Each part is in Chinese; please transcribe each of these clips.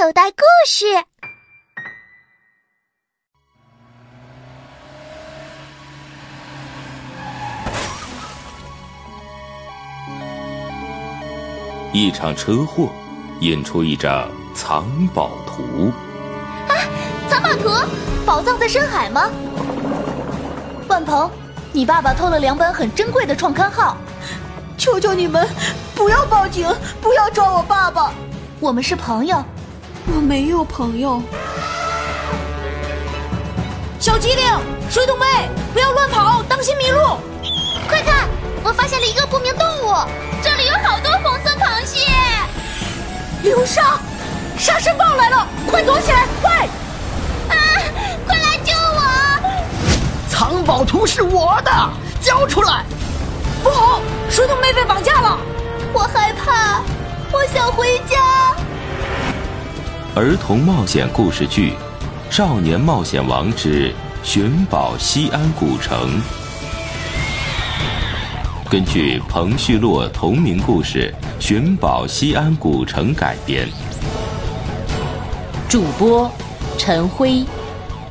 口袋故事。一场车祸引出一张藏宝图。啊，藏宝图，宝藏在深海吗？万鹏，你爸爸偷了两本很珍贵的创刊号，求求你们不要报警，不要抓我爸爸。我们是朋友。我没有朋友。小机灵，水桶妹，不要乱跑，当心迷路。快看，我发现了一个不明动物，这里有好多红色螃蟹。流沙，沙尘暴来了，快躲起来，快！啊，快来救我！藏宝图是我的，交出来！不好，水桶妹被绑架了。我害怕，我想回家。儿童冒险故事剧《少年冒险王之寻宝西安古城》，根据彭旭洛同名故事《寻宝西安古城》改编。主播：陈辉，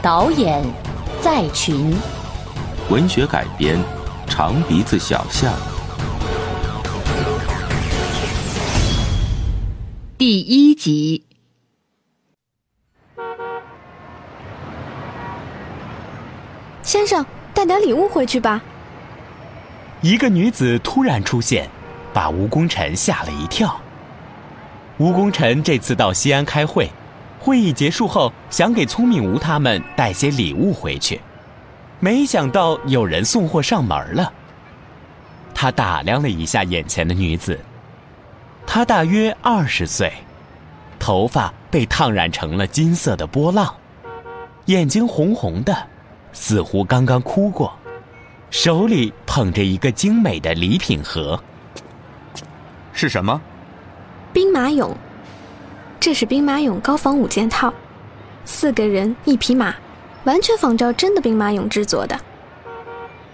导演：在群，文学改编：长鼻子小象。第一集。先生，带点礼物回去吧。一个女子突然出现，把吴功臣吓了一跳。吴功臣这次到西安开会，会议结束后想给聪明吴他们带些礼物回去，没想到有人送货上门了。他打量了一下眼前的女子，她大约二十岁，头发被烫染成了金色的波浪，眼睛红红的。似乎刚刚哭过，手里捧着一个精美的礼品盒。是什么？兵马俑。这是兵马俑高仿五件套，四个人一匹马，完全仿照真的兵马俑制作的。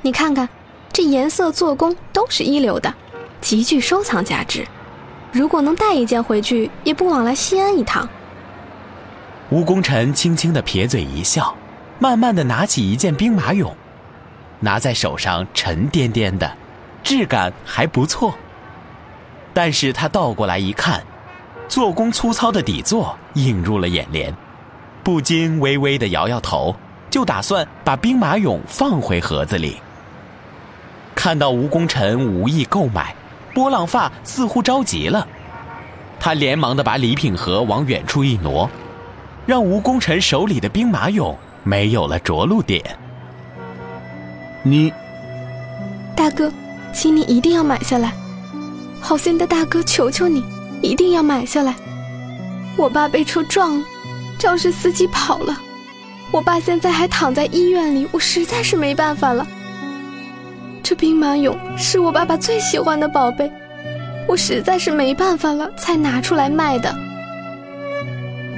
你看看，这颜色、做工都是一流的，极具收藏价值。如果能带一件回去，也不枉来西安一趟。吴功臣轻轻的撇嘴一笑。慢慢的拿起一件兵马俑，拿在手上沉甸甸的，质感还不错。但是他倒过来一看，做工粗糙的底座映入了眼帘，不禁微微的摇摇头，就打算把兵马俑放回盒子里。看到吴功臣无意购买，波浪发似乎着急了，他连忙的把礼品盒往远处一挪，让吴功臣手里的兵马俑。没有了着陆点，你，大哥，请你一定要买下来，好心的大哥，求求你，一定要买下来。我爸被车撞了，肇事司机跑了，我爸现在还躺在医院里，我实在是没办法了。这兵马俑是我爸爸最喜欢的宝贝，我实在是没办法了，才拿出来卖的。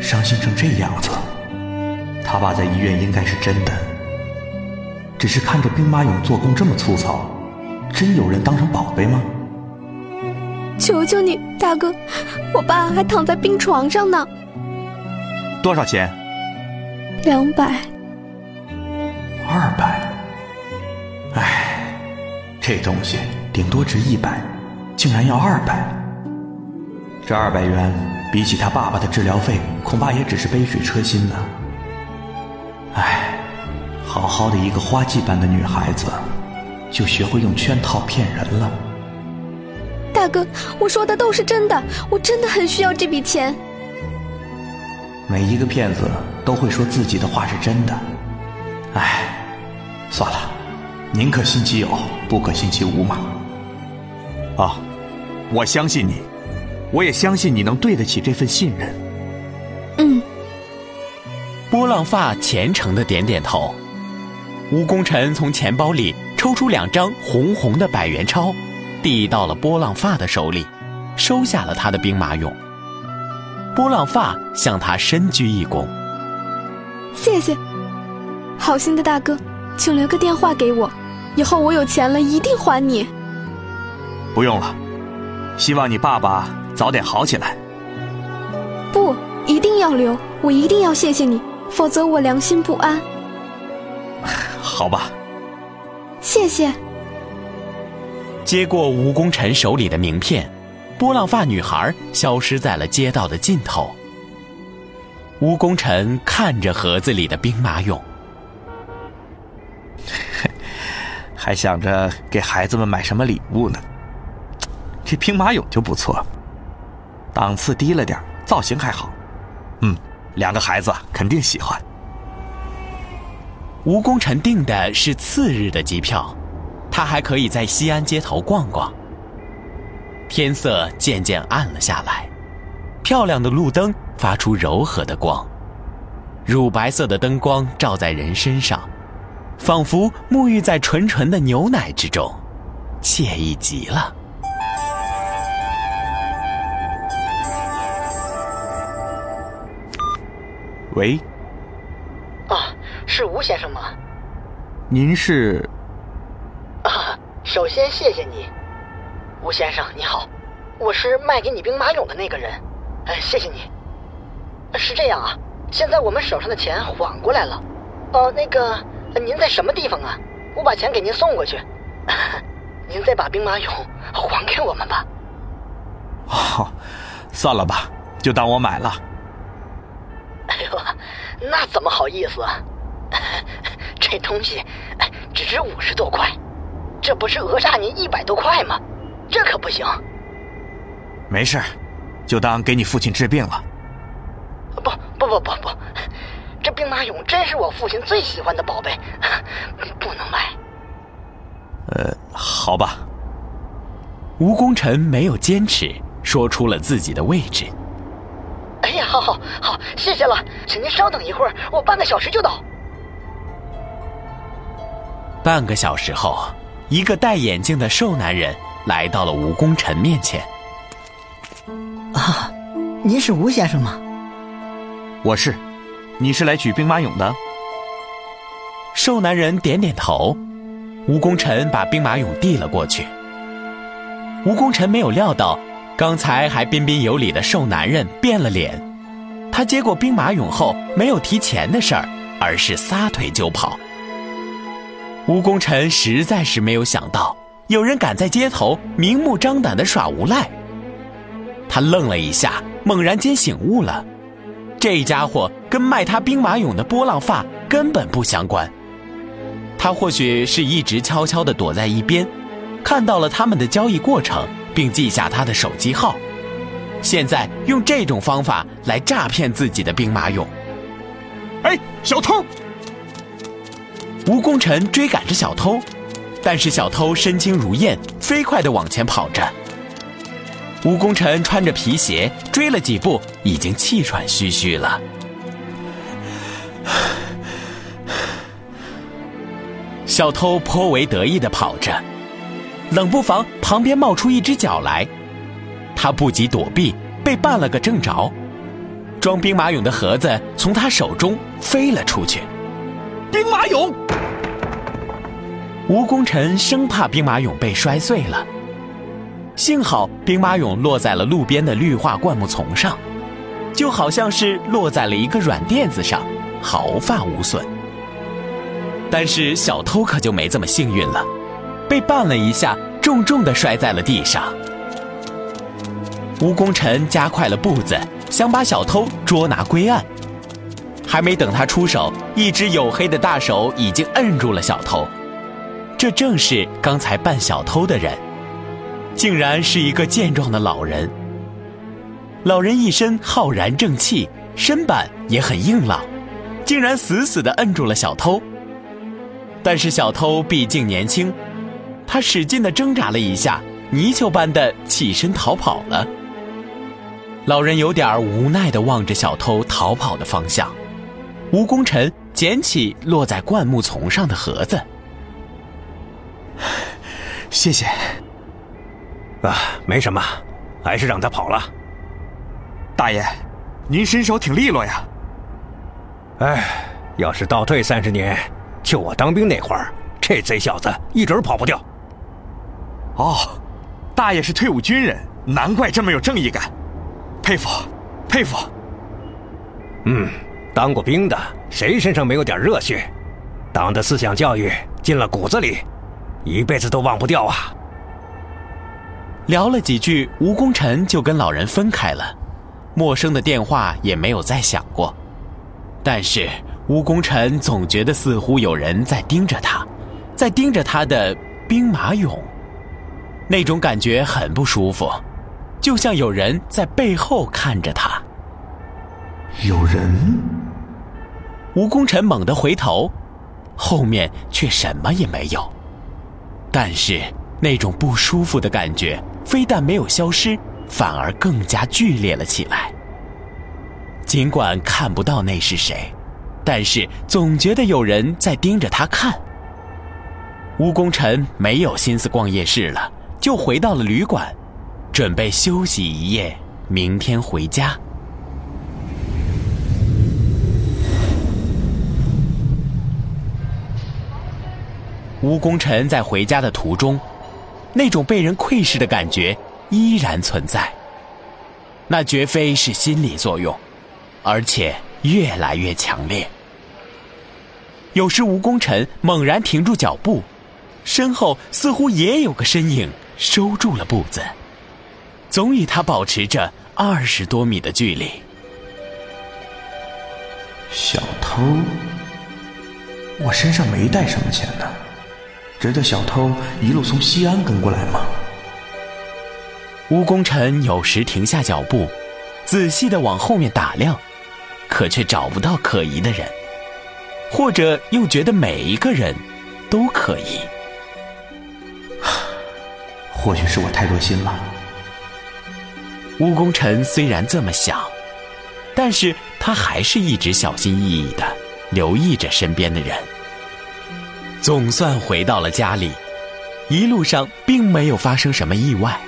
伤心成这样子。他爸在医院应该是真的，只是看着兵马俑做工这么粗糙，真有人当成宝贝吗？求求你，大哥，我爸还躺在病床上呢。多少钱？两百。二百。唉，这东西顶多值一百，竟然要二百。这二百元比起他爸爸的治疗费，恐怕也只是杯水车薪了。唉，好好的一个花季般的女孩子，就学会用圈套骗人了。大哥，我说的都是真的，我真的很需要这笔钱。每一个骗子都会说自己的话是真的。唉，算了，宁可信其有，不可信其无嘛。啊，我相信你，我也相信你能对得起这份信任。嗯。波浪发虔诚的点点头，吴功臣从钱包里抽出两张红红的百元钞，递到了波浪发的手里，收下了他的兵马俑。波浪发向他深鞠一躬，谢谢，好心的大哥，请留个电话给我，以后我有钱了一定还你。不用了，希望你爸爸早点好起来。不，一定要。要留，我一定要谢谢你，否则我良心不安。好吧，谢谢。接过吴功臣手里的名片，波浪发女孩消失在了街道的尽头。吴功臣看着盒子里的兵马俑，还想着给孩子们买什么礼物呢。这兵马俑就不错，档次低了点，造型还好。嗯，两个孩子肯定喜欢。吴功臣订的是次日的机票，他还可以在西安街头逛逛。天色渐渐暗了下来，漂亮的路灯发出柔和的光，乳白色的灯光照在人身上，仿佛沐浴在纯纯的牛奶之中，惬意极了。喂，是吴先生吗？您是？啊，首先谢谢你，吴先生你好，我是卖给你兵马俑的那个人，哎，谢谢你。是这样啊，现在我们手上的钱缓过来了，哦，那个您在什么地方啊？我把钱给您送过去，您再把兵马俑还给我们吧。哦，算了吧，就当我买了。哎呦，那怎么好意思啊？这东西只值五十多块，这不是讹诈您一百多块吗？这可不行。没事，就当给你父亲治病了。不不不不不，这兵马俑真是我父亲最喜欢的宝贝，不能卖。呃，好吧。吴功臣没有坚持，说出了自己的位置。哎呀，好好好，谢谢了，请您稍等一会儿，我半个小时就到。半个小时后，一个戴眼镜的瘦男人来到了吴功臣面前。啊，您是吴先生吗？我是，你是来取兵马俑的？瘦男人点点头，吴功臣把兵马俑递了过去。吴功臣没有料到，刚才还彬彬有礼的瘦男人变了脸。他接过兵马俑后，没有提钱的事儿，而是撒腿就跑。吴功臣实在是没有想到，有人敢在街头明目张胆的耍无赖。他愣了一下，猛然间醒悟了，这家伙跟卖他兵马俑的波浪发根本不相关。他或许是一直悄悄地躲在一边，看到了他们的交易过程，并记下他的手机号，现在用这种方法来诈骗自己的兵马俑。哎，小偷！吴功臣追赶着小偷，但是小偷身轻如燕，飞快地往前跑着。吴功臣穿着皮鞋追了几步，已经气喘吁吁了。小偷颇为得意地跑着，冷不防旁边冒出一只脚来，他不及躲避，被绊了个正着，装兵马俑的盒子从他手中飞了出去。兵马俑！吴功臣生怕兵马俑被摔碎了，幸好兵马俑落在了路边的绿化灌木丛上，就好像是落在了一个软垫子上，毫发无损。但是小偷可就没这么幸运了，被绊了一下，重重的摔在了地上。吴功臣加快了步子，想把小偷捉拿归案。还没等他出手，一只黝黑的大手已经摁住了小偷。这正是刚才扮小偷的人，竟然是一个健壮的老人。老人一身浩然正气，身板也很硬朗，竟然死死地摁住了小偷。但是小偷毕竟年轻，他使劲地挣扎了一下，泥鳅般的起身逃跑了。老人有点无奈地望着小偷逃跑的方向。吴功臣捡起落在灌木丛上的盒子，谢谢。啊，没什么，还是让他跑了。大爷，您身手挺利落呀。哎，要是倒退三十年，就我当兵那会儿，这贼小子一准跑不掉。哦，大爷是退伍军人，难怪这么有正义感，佩服，佩服。嗯，当过兵的谁身上没有点热血？党的思想教育进了骨子里，一辈子都忘不掉啊！聊了几句，吴功臣就跟老人分开了，陌生的电话也没有再响过。但是吴功臣总觉得似乎有人在盯着他，在盯着他的兵马俑，那种感觉很不舒服，就像有人在背后看着他。有人？吴功臣猛地回头，后面却什么也没有。但是那种不舒服的感觉。非但没有消失，反而更加剧烈了起来。尽管看不到那是谁，但是总觉得有人在盯着他看。吴功臣没有心思逛夜市了，就回到了旅馆，准备休息一夜，明天回家。吴功臣在回家的途中。那种被人窥视的感觉依然存在，那绝非是心理作用，而且越来越强烈。有时吴功臣猛然停住脚步，身后似乎也有个身影收住了步子，总与他保持着二十多米的距离。小偷，我身上没带什么钱呢。值得小偷一路从西安跟过来吗？吴功臣有时停下脚步，仔细的往后面打量，可却找不到可疑的人，或者又觉得每一个人都可疑。或许是我太多心了。吴功臣虽然这么想，但是他还是一直小心翼翼的留意着身边的人。总算回到了家里，一路上并没有发生什么意外。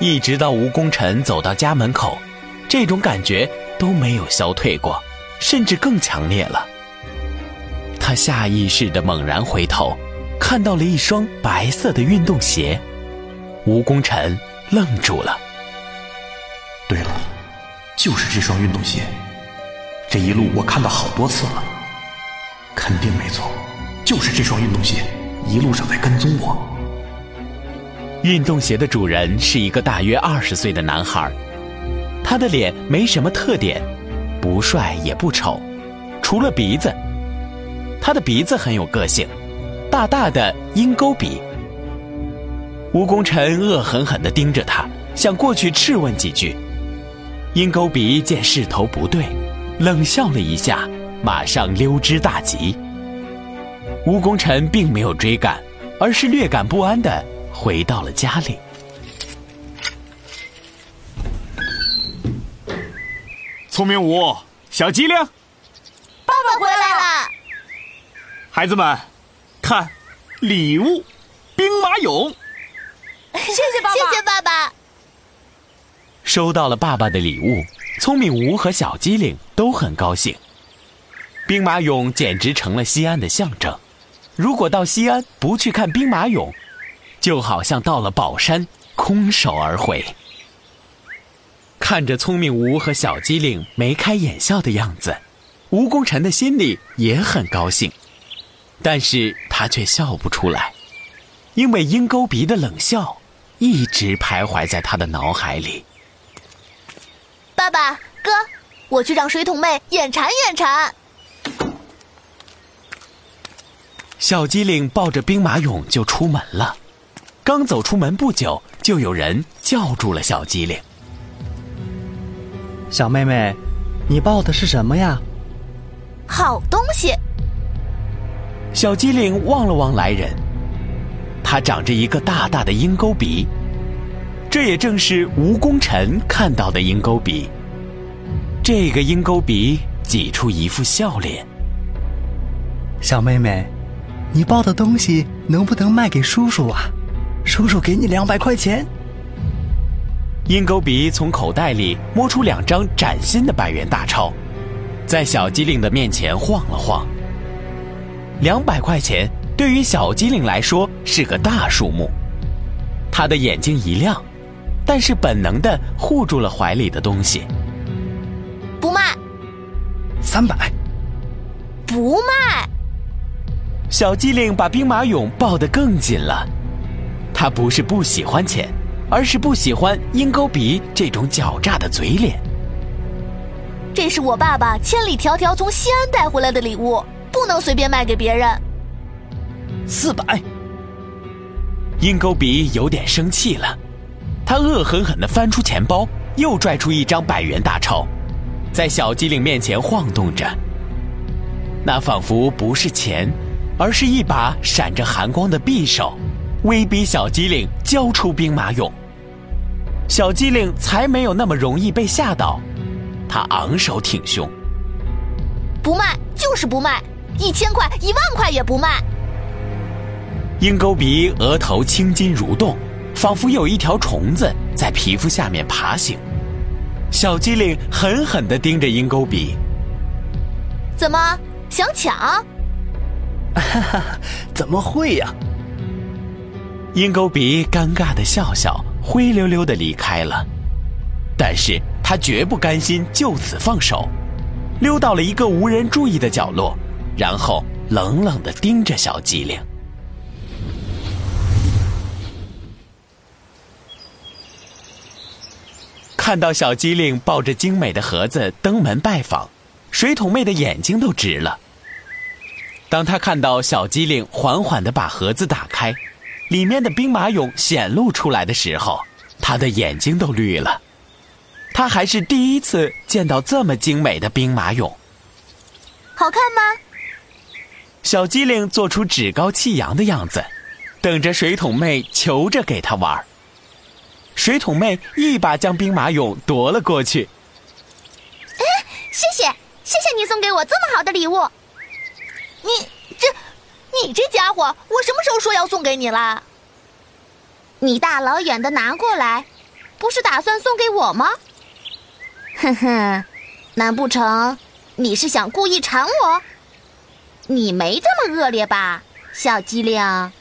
一直到吴功臣走到家门口，这种感觉都没有消退过，甚至更强烈了。他下意识的猛然回头，看到了一双白色的运动鞋。吴功臣愣住了。对了，就是这双运动鞋，这一路我看到好多次了，肯定没错。就是这双运动鞋，一路上在跟踪我。运动鞋的主人是一个大约二十岁的男孩，他的脸没什么特点，不帅也不丑，除了鼻子。他的鼻子很有个性，大大的鹰钩鼻。吴功臣恶狠狠地盯着他，想过去质问几句。鹰钩鼻见势头不对，冷笑了一下，马上溜之大吉。吴功臣并没有追赶，而是略感不安的回到了家里。聪明吴，小机灵，爸爸回来了。孩子们，看，礼物，兵马俑。谢谢爸爸，谢谢爸爸。收到了爸爸的礼物，聪明吴和小机灵都很高兴。兵马俑简直成了西安的象征。如果到西安不去看兵马俑，就好像到了宝山空手而回。看着聪明吴和小机灵眉开眼笑的样子，吴功臣的心里也很高兴，但是他却笑不出来，因为鹰钩鼻的冷笑一直徘徊在他的脑海里。爸爸，哥，我去让水桶妹眼馋眼馋。小机灵抱着兵马俑就出门了，刚走出门不久，就有人叫住了小机灵。小妹妹，你抱的是什么呀？好东西。小机灵望了望来人，他长着一个大大的鹰钩鼻，这也正是吴功臣看到的鹰钩鼻。这个鹰钩鼻挤出一副笑脸。小妹妹。你抱的东西能不能卖给叔叔啊？叔叔给你两百块钱。鹰钩鼻从口袋里摸出两张崭新的百元大钞，在小机灵的面前晃了晃。两百块钱对于小机灵来说是个大数目，他的眼睛一亮，但是本能的护住了怀里的东西。不卖，三百。不卖。小机灵把兵马俑抱得更紧了。他不是不喜欢钱，而是不喜欢鹰钩鼻这种狡诈的嘴脸。这是我爸爸千里迢迢从西安带回来的礼物，不能随便卖给别人。四百。鹰钩鼻有点生气了，他恶狠狠地翻出钱包，又拽出一张百元大钞，在小机灵面前晃动着。那仿佛不是钱，而是一把闪着寒光的匕首，威逼小机灵交出兵马俑。小机灵才没有那么容易被吓倒，他昂首挺胸，不卖就是不卖，一千块、一万块也不卖。鹰钩鼻额头青筋蠕动，仿佛有一条虫子在皮肤下面爬行。小机灵狠狠地盯着鹰钩鼻，怎么想抢？哈哈，怎么会呀？鹰钩鼻尴尬的笑笑，灰溜溜的离开了。但是他绝不甘心就此放手，溜到了一个无人注意的角落，然后冷冷的盯着小机灵。看到小机灵抱着精美的盒子登门拜访，水桶妹的眼睛都直了。当他看到小机灵缓缓地把盒子打开，里面的兵马俑显露出来的时候，他的眼睛都绿了。他还是第一次见到这么精美的兵马俑。好看吗？小机灵做出趾高气扬的样子，等着水桶妹求着给他玩。水桶妹一把将兵马俑夺了过去。哎，谢谢，谢谢你送给我这么好的礼物。你这，你这家伙，我什么时候说要送给你了？你大老远的拿过来，不是打算送给我吗？哼哼，难不成你是想故意馋我？你没这么恶劣吧，小机灵？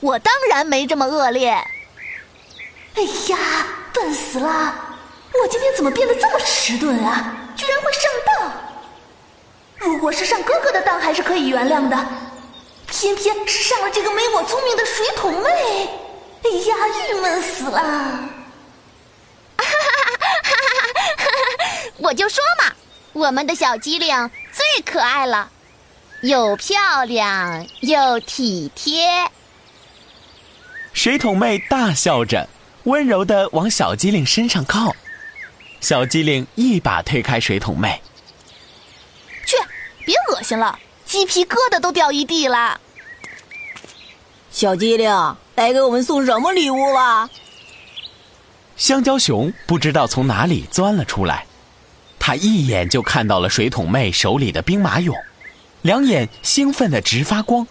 我当然没这么恶劣。哎呀，笨死了！我今天怎么变得这么迟钝啊？居然会上当！如果是上哥哥的当，还是可以原谅的，偏偏是上了这个没我聪明的水桶妹。哎呀，郁闷死了！哈哈哈哈哈！我就说嘛，我们的小机灵最可爱了，又漂亮又体贴。水桶妹大笑着。温柔的往小机灵身上靠，小机灵一把推开水桶妹。去，别恶心了，鸡皮疙瘩都掉一地了。小机灵，来给我们送什么礼物了？香蕉熊不知道从哪里钻了出来，他一眼就看到了水桶妹手里的兵马俑，两眼兴奋的直发光，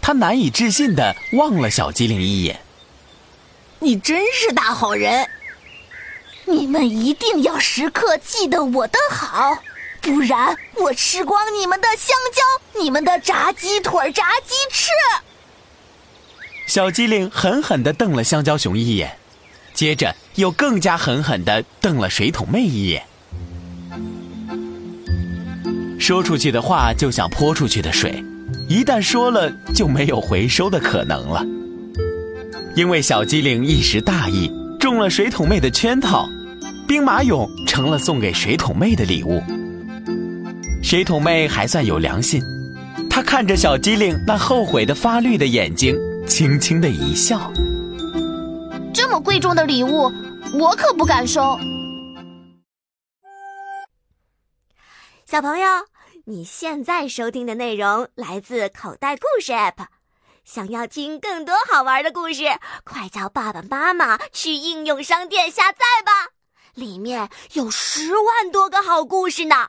他难以置信的望了小机灵一眼。你真是大好人！你们一定要时刻记得我的好，不然我吃光你们的香蕉、你们的炸鸡腿、炸鸡翅。小机灵狠狠地瞪了香蕉熊一眼，接着又更加狠狠地瞪了水桶妹一眼。说出去的话就像泼出去的水，一旦说了就没有回收的可能了。因为小机灵一时大意，中了水桶妹的圈套，兵马俑成了送给水桶妹的礼物。水桶妹还算有良心，她看着小机灵那后悔的发绿的眼睛，轻轻的一笑。这么贵重的礼物，我可不敢收。小朋友，你现在收听的内容来自口袋故事 App。想要听更多好玩的故事，快叫爸爸妈妈去应用商店下载吧，里面有十万多个好故事呢。